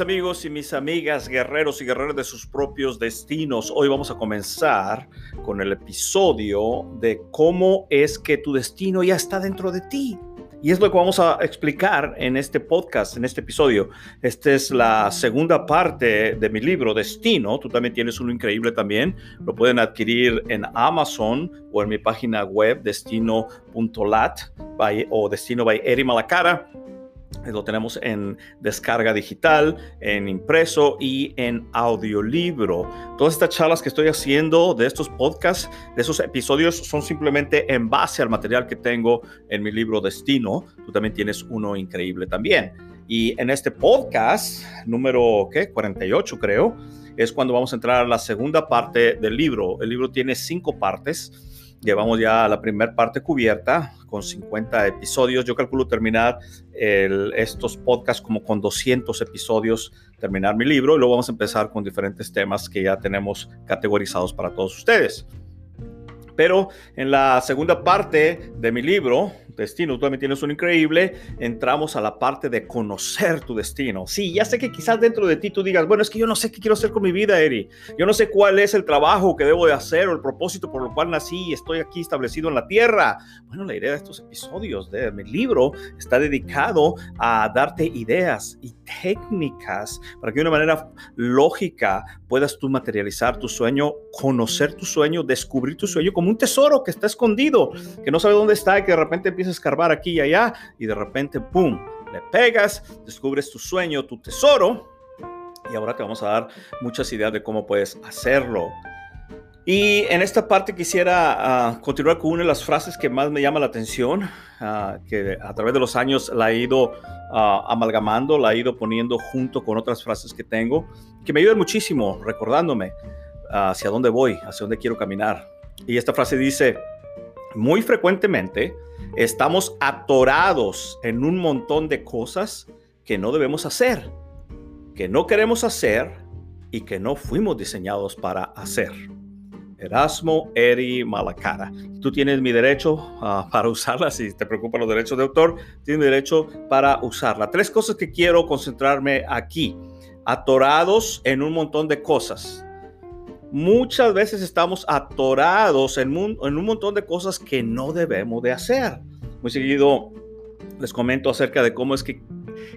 Amigos y mis amigas, guerreros y guerreras de sus propios destinos, hoy vamos a comenzar con el episodio de cómo es que tu destino ya está dentro de ti. Y es lo que vamos a explicar en este podcast, en este episodio. Esta es la segunda parte de mi libro, Destino. Tú también tienes uno increíble también. Lo pueden adquirir en Amazon o en mi página web, destino.lat o destino by Eri Malacara. Lo tenemos en descarga digital, en impreso y en audiolibro. Todas estas charlas que estoy haciendo de estos podcasts, de esos episodios, son simplemente en base al material que tengo en mi libro Destino. Tú también tienes uno increíble también. Y en este podcast, número ¿qué? 48 creo, es cuando vamos a entrar a la segunda parte del libro. El libro tiene cinco partes Llevamos ya la primera parte cubierta con 50 episodios. Yo calculo terminar estos podcasts como con 200 episodios, terminar mi libro y luego vamos a empezar con diferentes temas que ya tenemos categorizados para todos ustedes. Pero en la segunda parte de mi libro, Destino, tú también tienes un increíble, entramos a la parte de conocer tu destino. Sí, ya sé que quizás dentro de ti tú digas, bueno, es que yo no sé qué quiero hacer con mi vida, Eri. Yo no sé cuál es el trabajo que debo de hacer o el propósito por el cual nací y estoy aquí establecido en la tierra. Bueno, la idea de estos episodios de mi libro está dedicado a darte ideas y técnicas para que de una manera lógica puedas tú materializar tu sueño, conocer tu sueño, descubrir tu sueño como un tesoro que está escondido, que no sabe dónde está y que de repente empieza a escarbar aquí y allá y de repente, ¡pum!, le pegas, descubres tu sueño, tu tesoro y ahora te vamos a dar muchas ideas de cómo puedes hacerlo. Y en esta parte quisiera ah, continuar con una de las frases que más me llama la atención, ah, que a través de los años la he ido ah, amalgamando, la he ido poniendo junto con otras frases que tengo, que me ayudan muchísimo recordándome hacia dónde voy, hacia dónde quiero caminar. Y esta frase dice, muy frecuentemente estamos atorados en un montón de cosas que no debemos hacer, que no queremos hacer y que no fuimos diseñados para hacer. Erasmo Eri Malacara. Tú tienes mi derecho ah, para usarla, si te preocupan los derechos de autor, tienes derecho para usarla. Tres cosas que quiero concentrarme aquí. Atorados en un montón de cosas. Muchas veces estamos atorados en un montón de cosas que no debemos de hacer. Muy seguido les comento acerca de cómo es que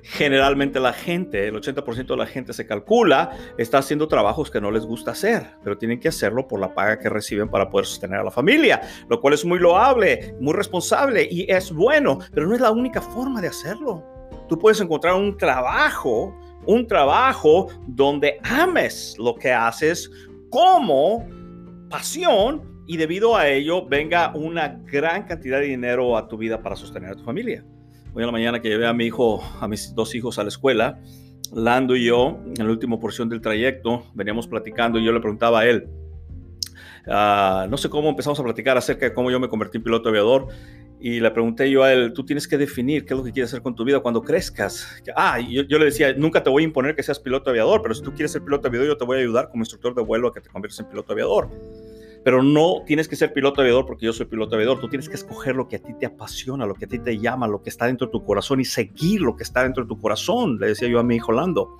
generalmente la gente, el 80% de la gente se calcula, está haciendo trabajos que no les gusta hacer, pero tienen que hacerlo por la paga que reciben para poder sostener a la familia, lo cual es muy loable, muy responsable y es bueno, pero no es la única forma de hacerlo. Tú puedes encontrar un trabajo, un trabajo donde ames lo que haces como pasión y debido a ello venga una gran cantidad de dinero a tu vida para sostener a tu familia. Hoy en la mañana que llevé a mi hijo, a mis dos hijos a la escuela, Lando y yo, en la última porción del trayecto, veníamos platicando y yo le preguntaba a él, ah, no sé cómo empezamos a platicar acerca de cómo yo me convertí en piloto aviador y le pregunté yo a él, tú tienes que definir qué es lo que quieres hacer con tu vida cuando crezcas. Ah, yo, yo, le decía, nunca te voy a imponer que seas piloto aviador, pero si tú quieres ser piloto aviador, yo te voy a ayudar como instructor de vuelo a que te conviertas en piloto aviador. Pero no tienes que ser piloto aviador porque yo soy piloto aviador. Tú tienes que escoger lo que a ti te apasiona, lo que a ti te llama, lo que está dentro de tu corazón y seguir lo que está dentro de tu corazón, le decía yo a mi hijo Lando.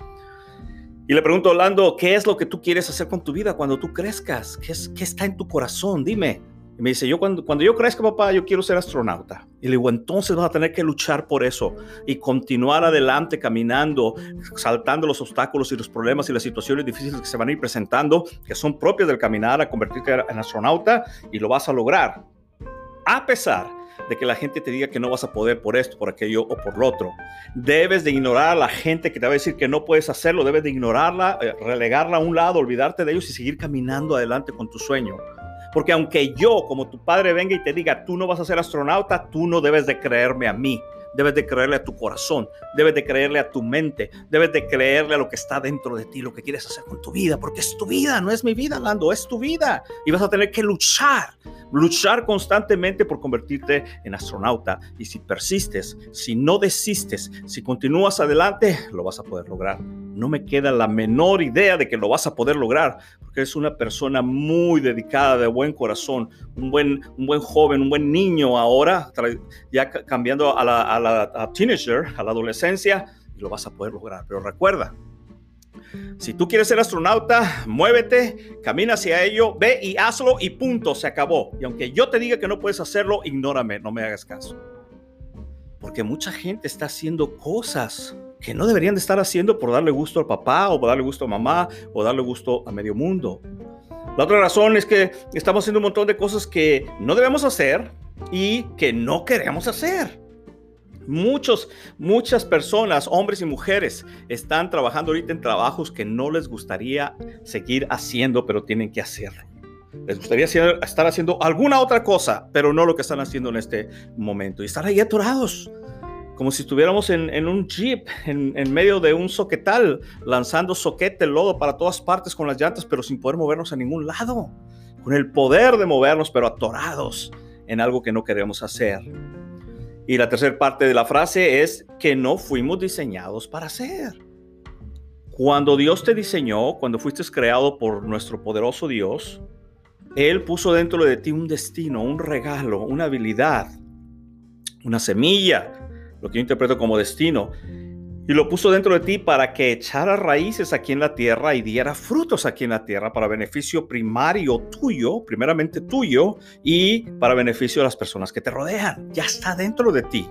Y le pregunto, Lando, ¿qué es lo que tú quieres hacer con tu vida cuando tú crezcas? ¿Qué, es, qué está en tu corazón? Dime. Me dice, yo cuando, cuando yo crezca, papá, yo quiero ser astronauta. Y le digo, entonces vas a tener que luchar por eso y continuar adelante caminando, saltando los obstáculos y los problemas y las situaciones difíciles que se van a ir presentando, que son propias del caminar a convertirte en astronauta y lo vas a lograr. A pesar de que la gente te diga que no vas a poder por esto, por aquello o por lo otro. Debes de ignorar a la gente que te va a decir que no puedes hacerlo, debes de ignorarla, eh, relegarla a un lado, olvidarte de ellos y seguir caminando adelante con tu sueño. Porque aunque yo, como tu padre, venga y te diga, tú no vas a ser astronauta, tú no debes de creerme a mí. Debes de creerle a tu corazón, debes de creerle a tu mente, debes de creerle a lo que está dentro de ti, lo que quieres hacer con tu vida, porque es tu vida, no es mi vida, Lando, es tu vida. Y vas a tener que luchar, luchar constantemente por convertirte en astronauta. Y si persistes, si no desistes, si continúas adelante, lo vas a poder lograr. No me queda la menor idea de que lo vas a poder lograr, porque eres una persona muy dedicada, de buen corazón, un buen, un buen joven, un buen niño ahora, ya cambiando a la, a la teenager, a la adolescencia, y lo vas a poder lograr. Pero recuerda, si tú quieres ser astronauta, muévete, camina hacia ello, ve y hazlo y punto, se acabó. Y aunque yo te diga que no puedes hacerlo, ignórame, no me hagas caso. Porque mucha gente está haciendo cosas que no deberían de estar haciendo por darle gusto al papá o por darle gusto a mamá o darle gusto a medio mundo. La otra razón es que estamos haciendo un montón de cosas que no debemos hacer y que no queremos hacer. Muchos, muchas personas, hombres y mujeres, están trabajando ahorita en trabajos que no les gustaría seguir haciendo, pero tienen que hacerlo. Les gustaría estar haciendo alguna otra cosa, pero no lo que están haciendo en este momento. Y estar ahí atorados, como si estuviéramos en, un jeep, en, en, medio de un soquetal, lanzando soquete, lodo para todas partes con las llantas, pero sin poder movernos a ningún lado. Con el poder de movernos, pero atorados en algo que no queremos hacer. Y la tercera parte de la frase es que no fuimos diseñados para ser. Cuando Dios te diseñó, cuando fuiste creado por nuestro poderoso Dios, Él puso dentro de ti un destino, un regalo, una habilidad, una semilla, lo que yo interpreto como destino y lo puso dentro de ti para que echara raíces aquí en la tierra y diera frutos aquí en la tierra para beneficio primario tuyo, primeramente tuyo, y para beneficio de las personas que te rodean. Ya está dentro de ti.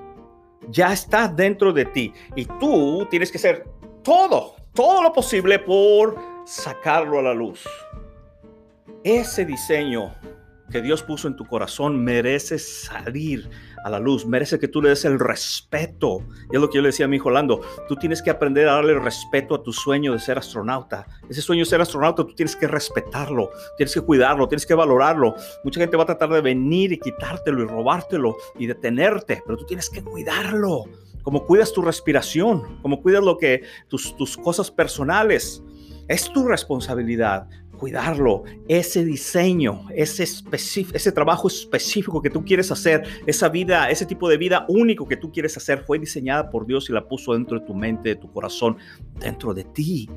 Ya está dentro de ti. Y tú tienes que hacer todo, todo lo posible por sacarlo a la luz. Ese diseño que Dios puso en tu corazón merece salir a la luz, merece que tú le des el respeto. Y es lo que yo le decía a mi hijo Lando, tú tienes que aprender a darle respeto a tu sueño de ser astronauta. Ese sueño de ser astronauta, tú tienes que respetarlo, tienes que cuidarlo, tienes que valorarlo. Mucha gente va a tratar de venir y quitártelo y robártelo y detenerte, pero tú tienes que cuidarlo. Como cuidas tu respiración, como cuidas lo que tus, tus cosas personales. Es tu responsabilidad cuidarlo, ese diseño, ese, ese trabajo específico que tú quieres hacer, esa vida, ese tipo de vida único que tú quieres hacer, fue diseñada por Dios y la puso dentro de tu mente, de tu corazón, dentro de ti.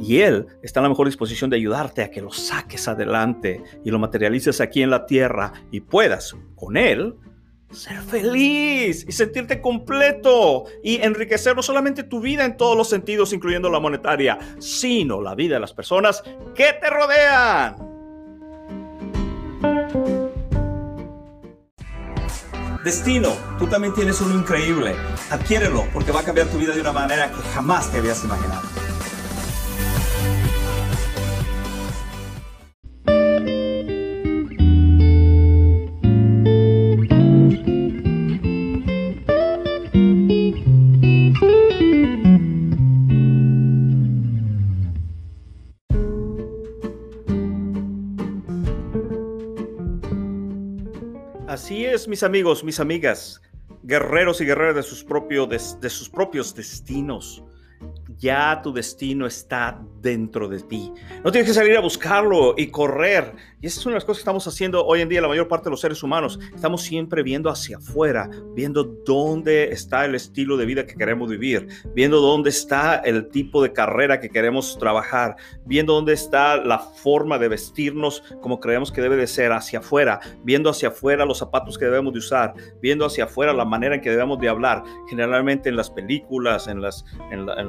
Y Él está en la mejor disposición de ayudarte a que lo saques adelante y lo materialices aquí en la tierra y puedas con Él ser feliz y sentirte completo y enriquecer no solamente tu vida en todos los sentidos, incluyendo la monetaria, sino la vida de las personas que te rodean. Destino, tú también tienes uno increíble. Adquiérelo porque va a cambiar tu vida de una manera que jamás te habías imaginado. Mis amigos, mis amigas, guerreros y guerreras de sus, propios, de sus propios destinos ya tu destino está dentro de ti. No tienes que salir a buscarlo y correr. Y esa es una de las cosas que estamos haciendo hoy en día, la mayor parte de los seres humanos. Estamos siempre viendo hacia afuera, viendo dónde está el estilo de vida que queremos vivir, viendo dónde está el tipo de carrera que queremos trabajar, viendo dónde está la forma de vestirnos como creemos que debe de ser hacia afuera, viendo hacia afuera los zapatos que debemos de usar, viendo hacia afuera la manera en que debemos de hablar, generalmente en las películas, en las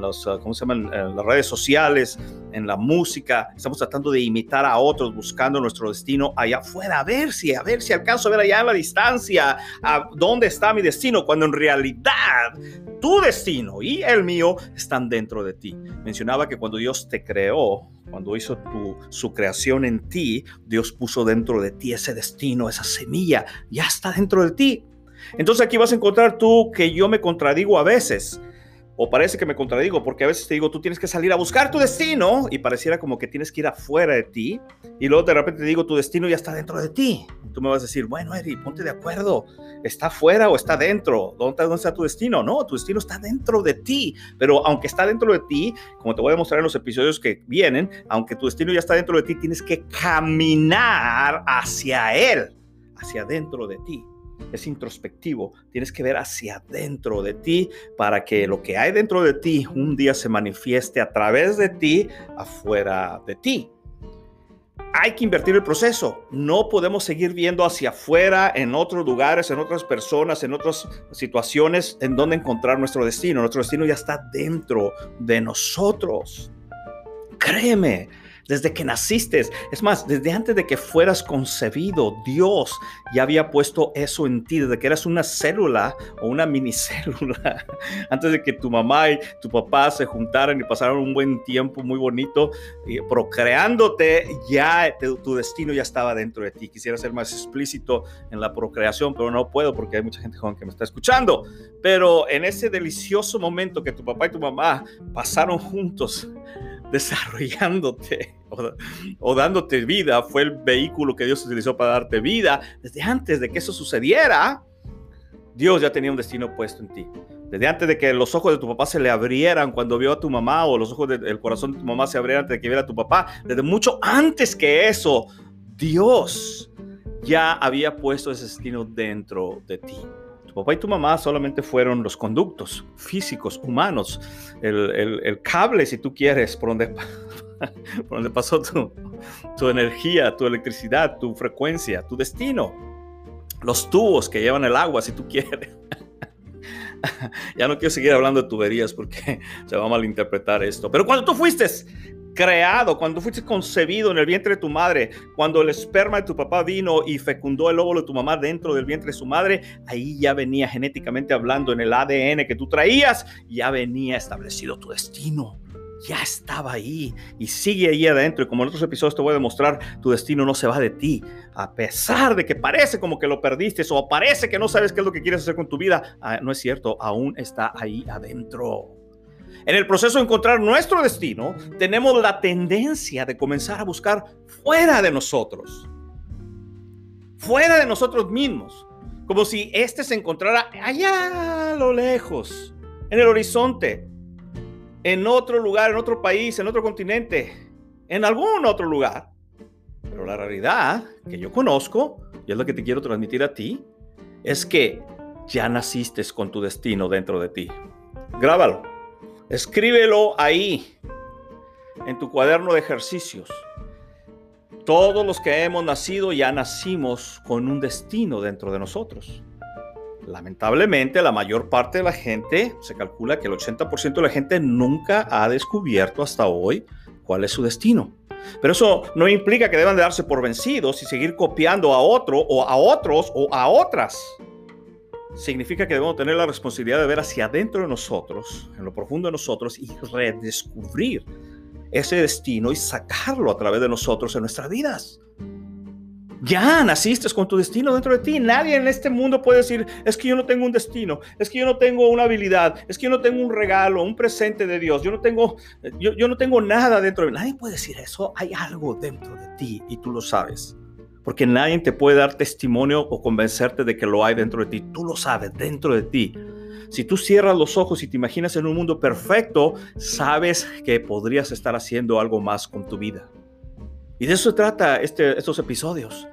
los ¿cómo se llaman? En las redes sociales, en la música. Estamos tratando de imitar a otros, buscando nuestro destino allá afuera, a ver si, a ver si alcanzo a ver allá a la distancia, a dónde está mi destino, cuando en realidad tu destino y el mío están dentro de ti. Mencionaba que cuando Dios te creó, cuando hizo tu, su creación en ti, Dios puso dentro de ti ese destino, esa semilla, ya está dentro de ti. Entonces aquí vas a encontrar tú que yo me contradigo a veces o parece que me contradigo porque a veces te digo, tú tienes que salir a buscar tu destino y pareciera como que tienes que ir afuera de ti y luego de repente te digo, tu destino ya está dentro de ti. tú me vas a decir, bueno, Eri, ponte de acuerdo, ¿está afuera o está dentro? ¿Dónde, ¿Dónde está tu destino? No, tu destino está dentro de ti, pero aunque está dentro de ti, como te voy a mostrar en los episodios que vienen, aunque tu destino ya está dentro de ti, tienes que caminar hacia él, hacia dentro de ti es introspectivo. Tienes que ver hacia adentro de ti para que lo que hay dentro de ti un día se manifieste a través de ti, afuera de ti. Hay que invertir el proceso. No podemos seguir viendo hacia afuera en otros lugares, en otras personas, en otras situaciones en donde encontrar nuestro destino. Nuestro destino ya está dentro de nosotros. Créeme, desde que naciste. Es más, desde antes de que fueras concebido, Dios ya había puesto eso en ti, desde que eras una célula o una minicélula, antes de que tu mamá y tu papá se juntaran y pasaran un buen tiempo muy bonito procreándote, ya tu destino ya estaba dentro de ti. Quisiera ser más explícito en la procreación, pero no puedo porque hay mucha gente joven que me está escuchando. Pero en ese delicioso momento que tu papá y tu mamá pasaron juntos, desarrollándote o, dándote vida, fue el vehículo que Dios utilizó para darte vida. Desde antes de que eso sucediera, Dios ya tenía un destino puesto en ti. Desde antes de que los ojos de tu papá se le abrieran cuando vio a tu mamá o los ojos del corazón de tu mamá se abrieran antes de que viera a tu papá, desde mucho antes que eso, Dios ya había puesto ese destino dentro de ti. Tu papá y tu mamá solamente fueron los conductos físicos, humanos, el, cable, si tú quieres, por donde, por donde pasó tu, tu energía, tu electricidad, tu frecuencia, tu destino. Los tubos que llevan el agua, si tú quieres. ya no quiero seguir hablando de tuberías porque se va a malinterpretar esto. Pero cuando tú fuiste creado, cuando fuiste concebido en el vientre de tu madre, cuando el esperma de tu papá vino y fecundó el óvulo de tu mamá dentro del vientre de su madre, ahí ya venía genéticamente hablando en el ADN que tú traías, ya venía establecido tu destino. Ya estaba ahí y sigue ahí adentro. Y como en otros episodios te voy a demostrar, tu destino no se va de ti. A pesar de que parece como que lo perdiste o parece que no sabes qué es lo que quieres hacer con tu vida, ah, no es cierto, aún está ahí adentro. En el proceso de encontrar nuestro destino, tenemos la tendencia de comenzar a buscar fuera de nosotros, fuera de nosotros mismos, como si éste se encontrara allá a lo lejos, en el horizonte, en otro lugar, en otro país, en otro continente, en algún otro lugar. Pero la realidad que yo conozco, y es lo que te quiero transmitir a ti, es que ya naciste con tu destino dentro de ti. Grábalo. Escríbelo ahí, en tu cuaderno de ejercicios. Todos los que hemos nacido ya nacimos con un destino dentro de nosotros. Lamentablemente, la mayor parte de la gente, se calcula que el 80% de la gente nunca ha descubierto hasta hoy cuál es su destino. Pero eso no implica que deban de darse por vencidos y seguir copiando a otro o a otros o a otras significa que debemos tener la responsabilidad de ver hacia adentro de nosotros, en lo profundo de nosotros, y redescubrir ese destino y sacarlo a través de nosotros en nuestras vidas. Ya naciste con tu destino dentro de ti. Nadie en este mundo puede decir, es que yo no tengo un destino, es que yo no tengo una habilidad, es que yo no tengo un regalo, un presente de Dios, yo no tengo, yo, no tengo nada dentro de mí. Nadie puede decir eso. Hay algo dentro de ti y tú lo sabes porque nadie te puede dar testimonio o convencerte de que lo hay dentro de ti. Tú lo sabes dentro de ti. Si tú cierras los ojos y te imaginas en un mundo perfecto, sabes que podrías estar haciendo algo más con tu vida. Y de eso se trata este, estos episodios.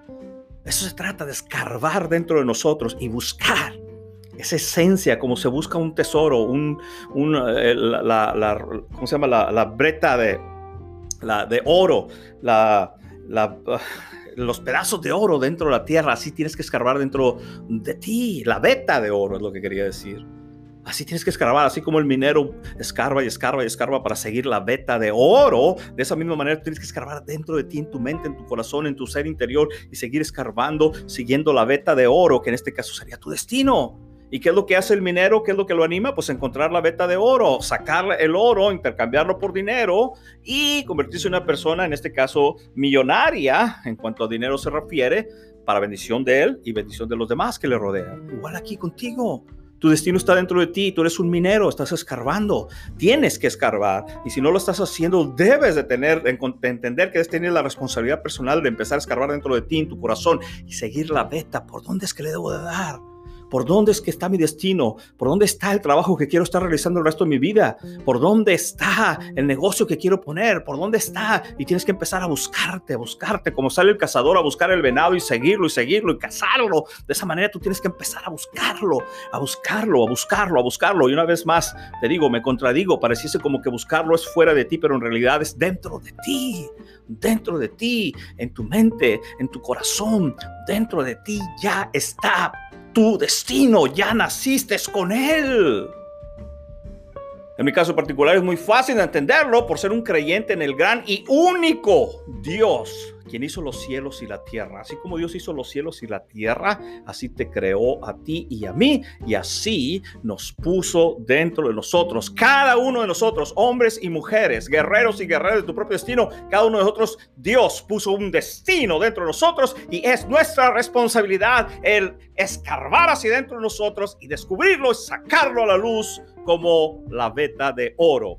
Eso se trata de escarbar dentro de nosotros y buscar esa esencia, como se busca un tesoro, un, eh, la, ¿cómo se llama? La, breta de, la, de oro, la, la, los pedazos de oro dentro de la tierra, así tienes que escarbar dentro de ti. La beta de oro es lo que quería decir. Así tienes que escarbar, así como el minero escarba y escarba y escarba para seguir la beta de oro. De esa misma manera tienes que escarbar dentro de ti, en tu mente, en tu corazón, en tu ser interior y seguir escarbando, siguiendo la beta de oro, que en este caso sería tu destino. ¿Y qué es lo que hace el minero? ¿Qué es lo que lo anima? Pues encontrar la veta de oro, sacar el oro, intercambiarlo por dinero y convertirse en una persona, en este caso millonaria, en cuanto a dinero se refiere, para bendición de Él y bendición de los demás que le rodean. Igual aquí contigo. Tu destino está dentro de ti, tú eres un minero, estás escarbando, tienes que escarbar y si no lo estás haciendo, debes de tener, de entender que debes tener la responsabilidad personal de empezar a escarbar dentro de ti, en tu corazón y seguir la beta, ¿por dónde es que le debo de dar? ¿Por dónde es que está mi destino? ¿Por dónde está el trabajo que quiero estar realizando el resto de mi vida? ¿Por dónde está el negocio que quiero poner? ¿Por dónde está? Y tienes que empezar a buscarte, a buscarte, como sale el cazador a buscar el venado y seguirlo y seguirlo y cazarlo. De esa manera tú tienes que empezar a buscarlo, a buscarlo, a buscarlo, a buscarlo. Y una vez más, te digo, me contradigo, pareciese como que buscarlo es fuera de ti, pero en realidad es dentro de ti, dentro de ti, en tu mente, en tu corazón, dentro de ti ya está tu destino, ya naciste con Él. En mi caso particular es muy fácil de entenderlo por ser un creyente en el gran y único Dios quien hizo los cielos y la tierra. Así como Dios hizo los cielos y la tierra, así te creó a ti y a mí, y así nos puso dentro de nosotros, cada uno de nosotros, hombres y mujeres, guerreros y guerreras de tu propio destino, cada uno de nosotros, Dios puso un destino dentro de nosotros y es nuestra responsabilidad el escarbar hacia dentro de nosotros y descubrirlo y sacarlo a la luz como la veta de oro.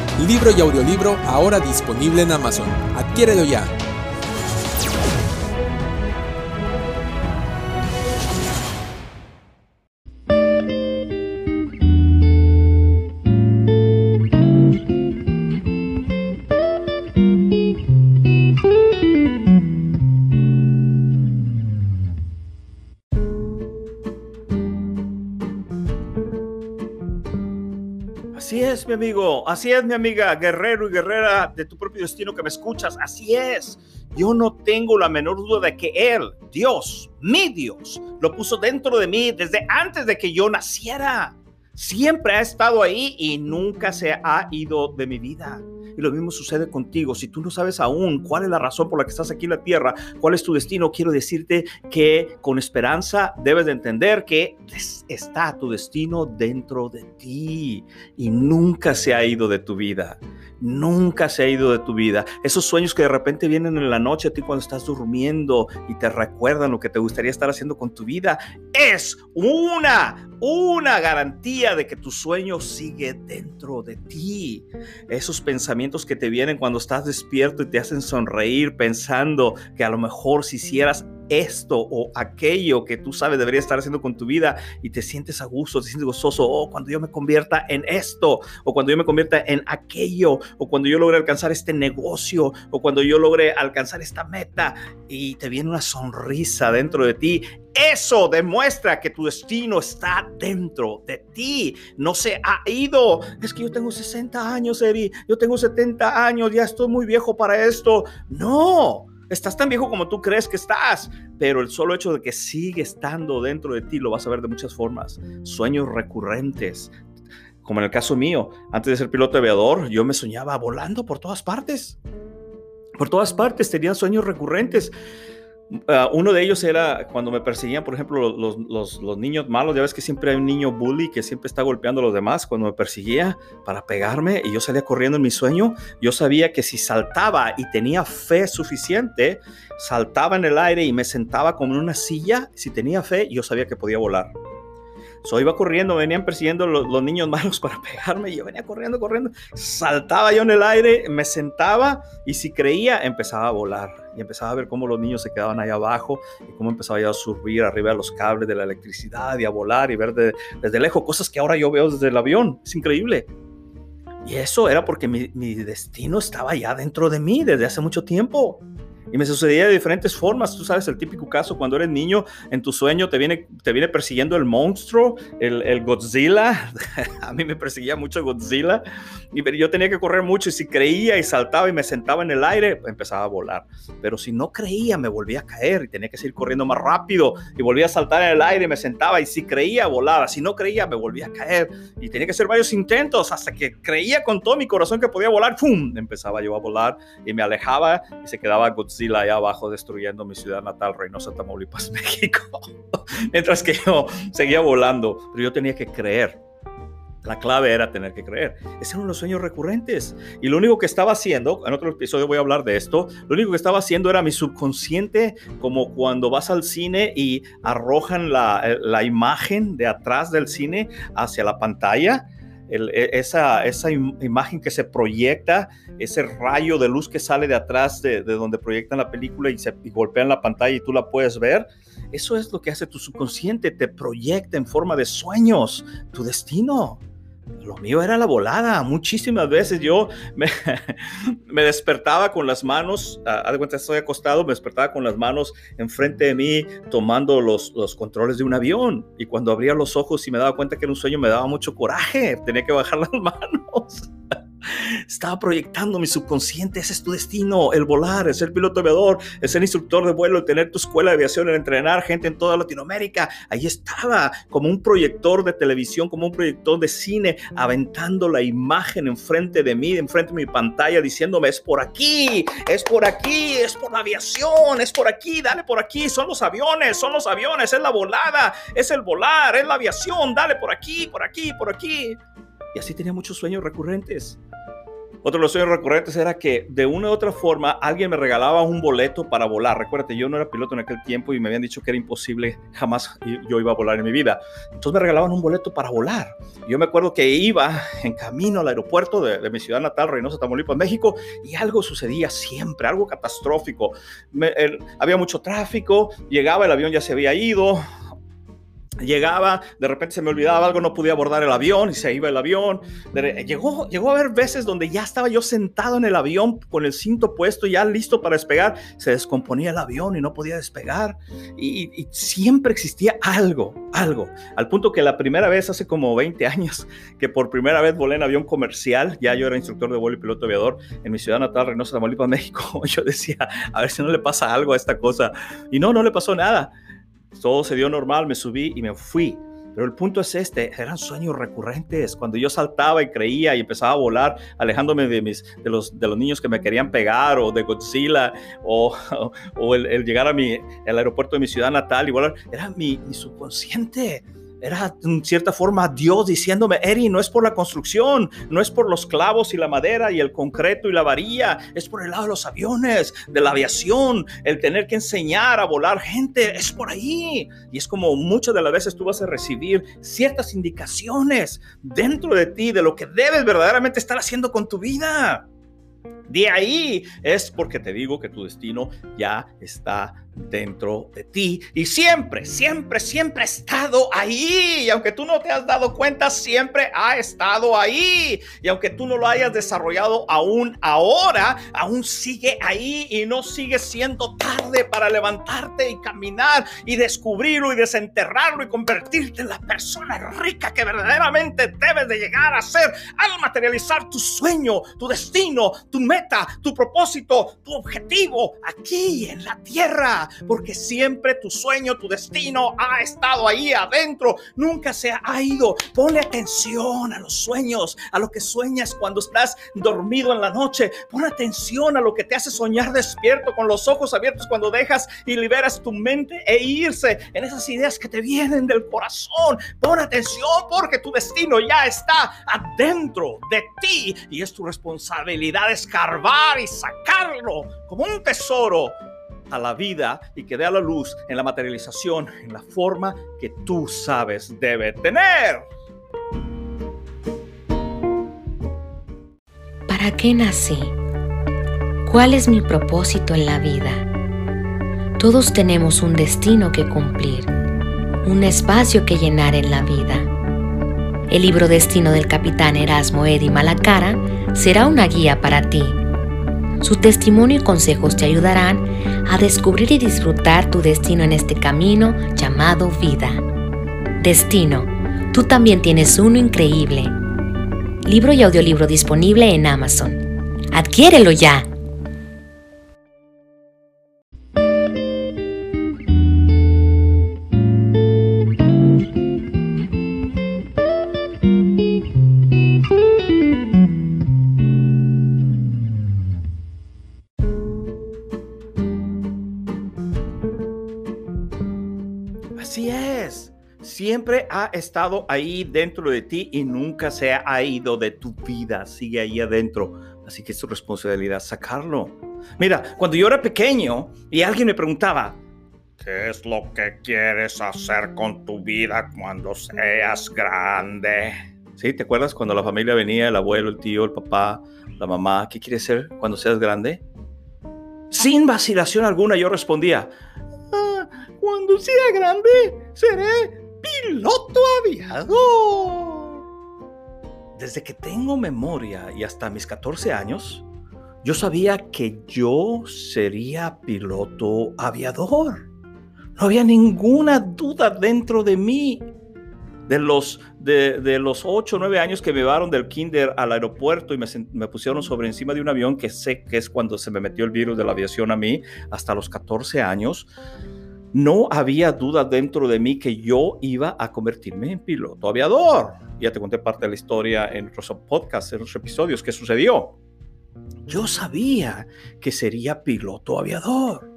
libro y audiolibro ahora disponible en Amazon. Adquiérelo ya. Mi amigo, así es mi amiga, guerrero y guerrera de tu propio destino que me escuchas, así es. Yo no tengo la menor duda de que Él, Dios, mi Dios, lo puso dentro de mí desde antes de que yo naciera. Siempre ha estado ahí y nunca se ha ido de mi vida. Lo mismo sucede contigo. Si tú no sabes aún cuál es la razón por la que estás aquí en la tierra, cuál es tu destino, quiero decirte que con esperanza debes de entender que está tu destino dentro de ti y nunca se ha ido de tu vida. Nunca se ha ido de tu vida. Esos sueños que de repente vienen en la noche a ti cuando estás durmiendo y te recuerdan lo que te gustaría estar haciendo con tu vida, es una, una garantía de que tu sueño sigue dentro de ti. Esos pensamientos que te vienen cuando estás despierto y te hacen sonreír pensando que a lo mejor si hicieras esto o aquello que tú sabes debería estar haciendo con tu vida y te sientes a gusto, te sientes gozoso, oh, cuando yo me convierta en esto, o cuando yo me convierta en aquello, o cuando yo logre alcanzar este negocio, o cuando yo logre alcanzar esta meta y te viene una sonrisa dentro de ti. Eso demuestra que tu destino está dentro de ti, no se ha ido. Es que yo tengo 60 años, Eri, yo tengo 70 años, ya estoy muy viejo para esto. No, estás tan viejo como tú crees que estás, pero el solo hecho de que sigue estando dentro de ti lo vas a ver de muchas formas. Sueños recurrentes, como en el caso mío, antes de ser piloto aviador, yo me soñaba volando por todas partes. Por todas partes tenía sueños recurrentes. Ah, uno de ellos era cuando me perseguían, por ejemplo, los, los, los, niños malos. Ya ves que siempre hay un niño bully que siempre está golpeando a los demás. Cuando me perseguía para pegarme y yo salía corriendo en mi sueño, yo sabía que si saltaba y tenía fe suficiente, saltaba en el aire y me sentaba como en una silla. Si tenía fe, yo sabía que podía volar. So iba corriendo, venían persiguiendo los, los, niños malos para pegarme y yo venía corriendo, corriendo. Saltaba yo en el aire, me sentaba y si creía, empezaba a volar. Y empezaba a ver cómo los niños se quedaban ahí abajo y cómo empezaba yo a subir arriba de los cables de la electricidad y a volar y ver desde lejos cosas que ahora yo veo desde el avión. Es increíble. Y eso era porque mi, mi destino estaba ya dentro de mí desde hace mucho tiempo. Y me sucedía de diferentes formas. Tú sabes, el típico caso cuando eres niño, en tu sueño te viene, te viene persiguiendo el monstruo, el, el Godzilla. a mí me perseguía mucho Godzilla. Y yo tenía que correr mucho. Y si creía y saltaba y me sentaba en el aire, empezaba a volar. Pero si no creía, me volvía a caer y tenía que seguir corriendo más rápido. Y volvía a saltar en el aire y me sentaba. Y si creía, volaba. Si no creía, me volvía a caer. Y tenía que hacer varios intentos hasta que creía con todo mi corazón que podía volar. ¡Pum! Empezaba yo a volar y me alejaba y se quedaba Godzilla allá abajo destruyendo mi ciudad natal, Reynosa, Tamaulipas, México. Mientras que yo seguía volando, pero yo tenía que creer. La clave era tener que creer. Esos eran los sueños recurrentes. Y lo único que estaba haciendo, en otro episodio voy a hablar de esto, lo único que estaba haciendo era mi subconsciente, como cuando vas al cine y arrojan la, la imagen de atrás del cine hacia la pantalla e, esa, esa imagen que se proyecta, ese rayo de luz que sale de atrás de, donde proyectan la película y se golpea en la pantalla y tú la puedes ver, eso es lo que hace tu subconsciente, te proyecta en forma de sueños tu destino. Lo mío era la volada. Muchísimas veces yo me, me despertaba con las manos, haz de cuenta, estoy acostado, me despertaba con las manos enfrente de mí, tomando los, los controles de un avión. Y cuando abría los ojos y me daba cuenta que era un sueño, me daba mucho coraje. Tenía que bajar las manos. Estaba proyectando mi subconsciente, ese es tu destino, el volar, el ser piloto aviador, el ser instructor de vuelo, el tener tu escuela de aviación, el entrenar gente en toda Latinoamérica. Ahí estaba, como un proyector de televisión, como un proyector de cine, aventando la imagen enfrente de mí, enfrente de mi pantalla, diciéndome, es por aquí, es por aquí, es por la aviación, es por aquí, dale por aquí, son los aviones, son los aviones, es la volada, es el volar, es la aviación, dale por aquí, por aquí, por aquí. Y así tenía muchos sueños recurrentes. Otro de los sueños recurrentes era que de una u otra forma alguien me regalaba un boleto para volar. Recuérdate, yo no era piloto en aquel tiempo y me habían dicho que era imposible, jamás yo iba a volar en mi vida. Entonces me regalaban un boleto para volar. Yo me acuerdo que iba en camino al aeropuerto de, mi ciudad natal, Reynosa, Tamaulipas, México, y algo sucedía siempre, algo catastrófico. había mucho tráfico, llegaba, el avión ya se había ido, llegaba, de repente se me olvidaba algo, no podía abordar el avión y se iba el avión. Llegó, llegó a haber veces donde ya estaba yo sentado en el avión con el cinto puesto, ya listo para despegar, se descomponía el avión y no podía despegar. Y, y, siempre existía algo, algo. Al punto que la primera vez, hace como 20 años, que por primera vez volé en avión comercial, ya yo era instructor de vuelo y piloto aviador en mi ciudad natal, Reynosa, Tamaulipas, México, yo decía, a ver si no le pasa algo a esta cosa. Y no, no le pasó nada todo se dio normal, me subí y me fui. Pero el punto es este, eran sueños recurrentes. Cuando yo saltaba y creía y empezaba a volar, alejándome de, los, de los niños que me querían pegar o de Godzilla o, el, llegar a mi, aeropuerto de mi ciudad natal y volar, era mi subconsciente era en cierta forma Dios diciéndome, Eri, no es por la construcción, no es por los clavos y la madera y el concreto y la varilla, es por el lado de los aviones, de la aviación, el tener que enseñar a volar gente, es por ahí. Y es como muchas de las veces tú vas a recibir ciertas indicaciones dentro de ti de lo que debes verdaderamente estar haciendo con tu vida. De ahí es porque te digo que tu destino ya está dentro de ti y siempre, siempre, siempre ha estado ahí. Y aunque tú no te has dado cuenta, siempre ha estado ahí. Y aunque tú no lo hayas desarrollado aún ahora, aún sigue ahí y no sigue siendo tarde para levantarte y caminar y descubrirlo y desenterrarlo y convertirte en la persona rica que verdaderamente debes de llegar a ser al materializar tu sueño, tu destino, tu meta, tu propósito, tu objetivo aquí en la tierra porque siempre tu sueño, tu destino ha estado ahí adentro, nunca se ha ido. Ponle atención a los sueños, a lo que sueñas cuando estás dormido en la noche. Pon atención a lo que te hace soñar despierto con los ojos abiertos cuando dejas y liberas tu mente e irse en esas ideas que te vienen del corazón. Pon atención porque tu destino ya está adentro de ti y es tu responsabilidad escarbar y sacarlo como un tesoro a la vida y que dé a la luz en la materialización, en la forma que tú sabes debe tener. ¿Para qué nací? ¿Cuál es mi propósito en la vida? Todos tenemos un destino que cumplir, un espacio que llenar en la vida. El libro Destino del capitán Erasmo Eddy Malacara será una guía para ti Su testimonio y consejos te ayudarán a descubrir y disfrutar tu destino en este camino llamado vida. Destino, tú también tienes uno increíble. Libro y audiolibro disponible en Amazon. Adquiérelo ya. Ha estado ahí dentro de ti y nunca se ha ido de tu vida, sigue ahí adentro. Así que es tu responsabilidad sacarlo. Mira, cuando yo era pequeño y alguien me preguntaba, ¿qué es lo que quieres hacer con tu vida cuando seas grande? ¿Sí? ¿Te acuerdas cuando la familia venía, el abuelo, el tío, el papá, la mamá? ¿Qué quieres ser cuando seas grande? Sin vacilación alguna yo respondía, ah, cuando sea grande seré piloto aviador. Desde que tengo memoria y hasta mis 14 años, yo sabía que yo sería piloto aviador. No había ninguna duda dentro de mí. De los, de, los 8 o 9 años que me llevaron del kinder al aeropuerto y me, pusieron sobre encima de un avión, que sé que es cuando se me metió el virus de la aviación a mí, hasta los 14 años, no había duda dentro de mí que yo iba a convertirme en piloto aviador. Ya te conté parte de la historia en otros podcasts, en otros episodios, qué sucedió. Yo sabía que sería piloto aviador.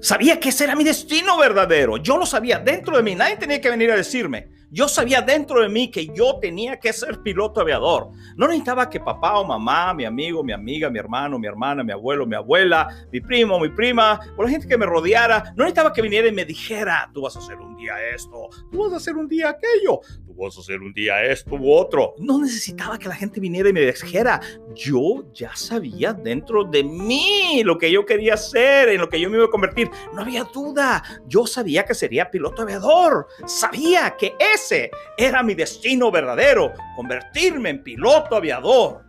Sabía que ese era mi destino verdadero. Yo lo sabía dentro de mí. Nadie tenía que venir a decirme. Yo sabía dentro de mí que yo tenía que ser piloto aviador. No necesitaba que papá o mamá, mi amigo, mi amiga, mi hermano, mi hermana, mi abuelo, mi abuela, mi primo, mi prima, o la gente que me rodeara, no necesitaba que viniera y me dijera, tú vas a hacer un día esto, tú vas a hacer un día aquello, tú vas a hacer un día esto u otro. No necesitaba que la gente viniera y me dijera, yo ya sabía dentro de mí lo que yo quería hacer, en lo que yo me iba a convertir. No había duda, yo sabía que sería piloto aviador, sabía que ese era mi destino verdadero, convertirme en piloto aviador.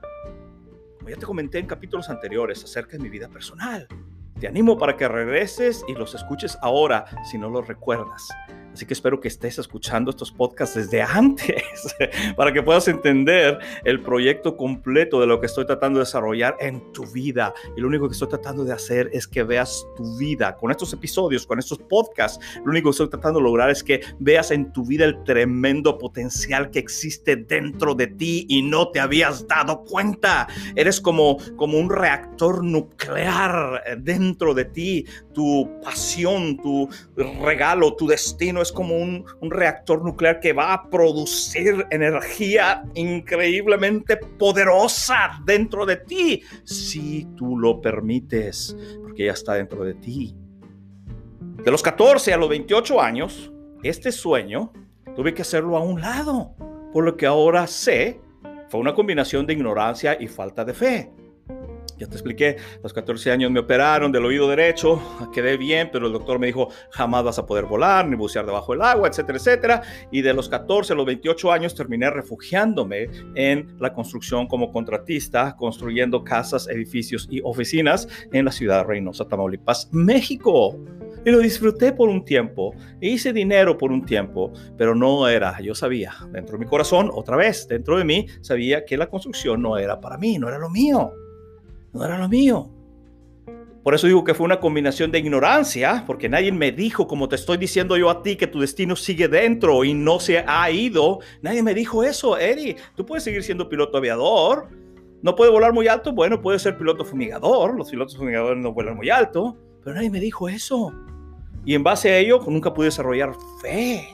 Como ya te comenté en capítulos anteriores acerca de mi vida personal, te animo para que regreses y los escuches ahora si no los recuerdas. Así que espero que estés escuchando estos podcasts desde antes para que puedas entender el proyecto completo de lo que estoy tratando de desarrollar en tu vida. Y lo único que estoy tratando de hacer es que veas tu vida. Con estos episodios, con estos podcasts, lo único que estoy tratando de lograr es que veas en tu vida el tremendo potencial que existe dentro de ti y no te habías dado cuenta. Eres como, como un reactor nuclear dentro de ti. Tu pasión, tu regalo, tu destino como un, un reactor nuclear que va a producir energía increíblemente poderosa dentro de ti, si tú lo permites, porque ya está dentro de ti. De los 14 a los 28 años, este sueño tuve que hacerlo a un lado, por lo que ahora sé fue una combinación de ignorancia y falta de fe. Ya te expliqué, a los 14 años me operaron del oído derecho, quedé bien, pero el doctor me dijo, jamás vas a poder volar ni bucear debajo del agua, etcétera, etcétera. Y de los 14 a los 28 años terminé refugiándome en la construcción como contratista, construyendo casas, edificios y oficinas en la ciudad de Reynosa, Tamaulipas, México. Y lo disfruté por un tiempo, hice dinero por un tiempo, pero no era, yo sabía, dentro de mi corazón, otra vez, dentro de mí, sabía que la construcción no era para mí, no era lo mío no era lo mío. Por eso digo que fue una combinación de ignorancia, porque nadie me dijo, como te estoy diciendo yo a ti, que tu destino sigue dentro y no se ha ido. Nadie me dijo eso, Eddie. Tú puedes seguir siendo piloto aviador. No puede volar muy alto. Bueno, puede ser piloto fumigador. Los pilotos fumigadores no vuelan muy alto. Pero nadie me dijo eso. Y en base a ello, nunca pude desarrollar fe.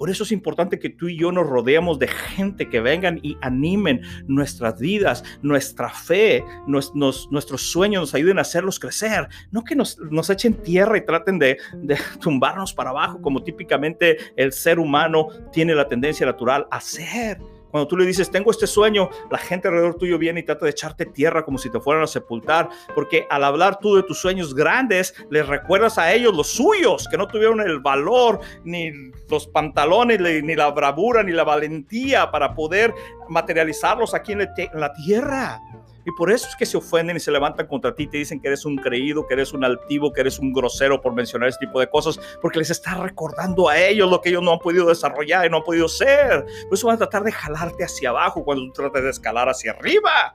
Por eso es importante que tú y yo nos rodeemos de gente que vengan y animen nuestras vidas, nuestra fe, nuestros sueños, nos ayuden a hacerlos crecer. No que nos, echen tierra y traten de, de tumbarnos para abajo como típicamente el ser humano tiene la tendencia natural a hacer. Cuando tú le dices, tengo este sueño, la gente alrededor tuyo viene y trata de echarte tierra como si te fueran a sepultar, porque al hablar tú de tus sueños grandes, les recuerdas a ellos los suyos, que no tuvieron el valor, ni los pantalones, ni la bravura, ni la valentía para poder materializarlos aquí en la tierra. Y por eso es que se ofenden y se levantan contra ti, te dicen que eres un creído, que eres un altivo, que eres un grosero por mencionar este tipo de cosas, porque les está recordando a ellos lo que ellos no han podido desarrollar y no han podido ser. Por eso van a tratar de jalarte hacia abajo cuando tú trates de escalar hacia arriba.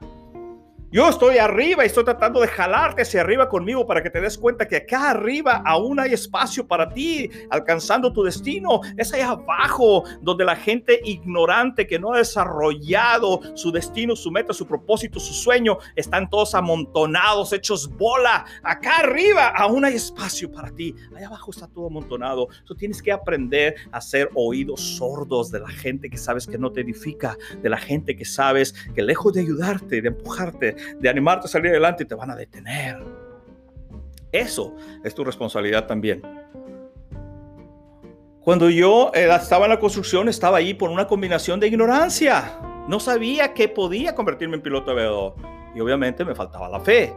Yo estoy arriba y estoy tratando de jalarte hacia arriba conmigo para que te des cuenta que acá arriba aún hay espacio para ti, alcanzando tu destino. Es ahí abajo donde la gente ignorante que no ha desarrollado su destino, su meta, su propósito, su sueño, están todos amontonados, hechos bola. Acá arriba aún hay espacio para ti. Allá abajo está todo amontonado. Tú tienes que aprender a ser oídos sordos de la gente que sabes que no te edifica, de la gente que sabes que lejos de ayudarte, de empujarte, de animarte a salir adelante, te van a detener. Eso es tu responsabilidad también. Cuando yo eh, estaba en la construcción, estaba ahí por una combinación de ignorancia. No sabía que podía convertirme en piloto aviador. Y obviamente me faltaba la fe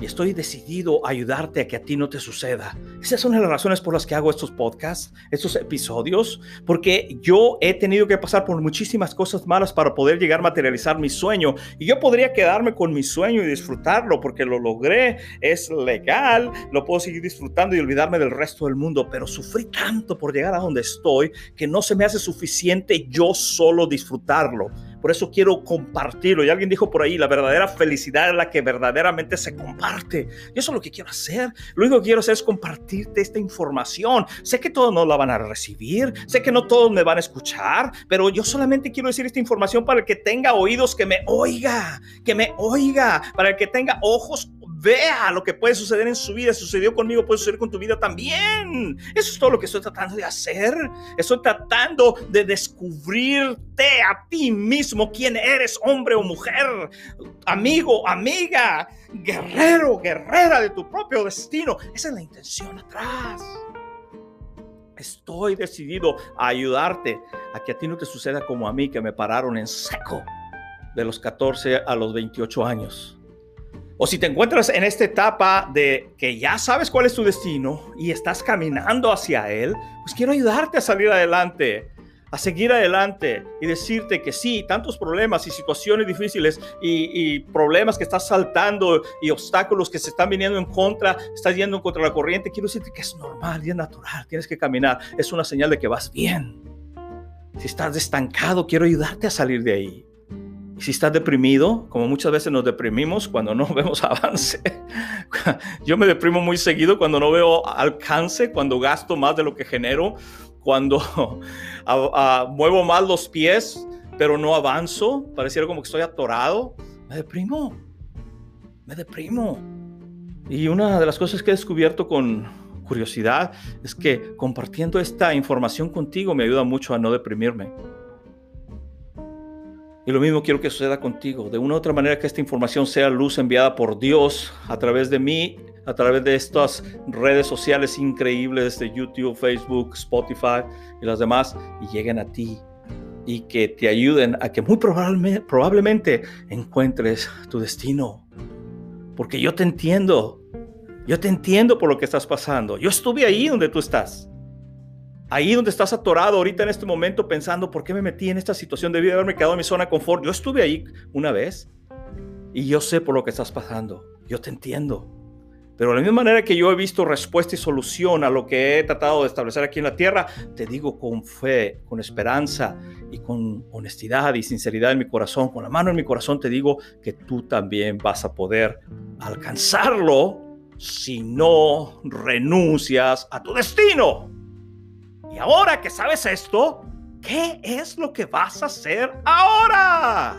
y estoy decidido a ayudarte a que a ti no te suceda. Esas son las razones por las que hago estos podcasts, estos episodios, porque yo he tenido que pasar por muchísimas cosas malas para poder llegar a materializar mi sueño y yo podría quedarme con mi sueño y disfrutarlo porque lo logré, es legal, lo puedo seguir disfrutando y olvidarme del resto del mundo, pero sufrí tanto por llegar a donde estoy que no se me hace suficiente yo solo disfrutarlo por eso quiero compartirlo. Y alguien dijo por ahí, la verdadera felicidad es la que verdaderamente se comparte. Y eso es lo que quiero hacer. Lo único que quiero hacer es compartirte esta información. Sé que todos no la van a recibir, sé que no todos me van a escuchar, pero yo solamente quiero decir esta información para el que tenga oídos que me oiga, que me oiga, para el que tenga ojos vea lo que puede suceder en su vida. Sucedió conmigo, puede suceder con tu vida también. Eso es todo lo que estoy tratando de hacer. Estoy tratando de descubrirte a ti mismo, quién eres, hombre o mujer, amigo, amiga, guerrero, guerrera de tu propio destino. Esa es la intención atrás. Estoy decidido a ayudarte a que a ti no te suceda como a mí, que me pararon en seco de los 14 a los 28 años. O si te encuentras en esta etapa de que ya sabes cuál es tu destino y estás caminando hacia él, pues quiero ayudarte a salir adelante, a seguir adelante y decirte que sí, tantos problemas y situaciones difíciles y, problemas que estás saltando y obstáculos que se están viniendo en contra, estás yendo en contra la corriente, quiero decirte que es normal y es natural, tienes que caminar, es una señal de que vas bien. Si estás estancado, quiero ayudarte a salir de ahí si estás deprimido, como muchas veces nos deprimimos cuando no vemos avance, yo me deprimo muy seguido cuando no veo alcance, cuando gasto más de lo que genero, cuando muevo más los pies, pero no avanzo, pareciera como que estoy atorado, me deprimo, me deprimo. Y una de las cosas que he descubierto con curiosidad es que compartiendo esta información contigo me ayuda mucho a no deprimirme. Y lo mismo quiero que suceda contigo. De una u otra manera que esta información sea luz enviada por Dios a través de mí, a través de estas redes sociales increíbles de YouTube, Facebook, Spotify y las demás, y lleguen a ti y que te ayuden a que muy probablemente, encuentres tu destino. Porque yo te entiendo. Yo te entiendo por lo que estás pasando. Yo estuve ahí donde tú estás. Ahí donde estás atorado ahorita en este momento pensando, ¿por qué me metí en esta situación? Debí haberme quedado en mi zona de confort. Yo estuve ahí una vez y yo sé por lo que estás pasando. Yo te entiendo. Pero de la misma manera que yo he visto respuesta y solución a lo que he tratado de establecer aquí en la tierra, te digo con fe, con esperanza y con honestidad y sinceridad en mi corazón, con la mano en mi corazón, te digo que tú también vas a poder alcanzarlo si no renuncias a tu destino. Y ahora que sabes esto, ¿qué es lo que vas a hacer ahora?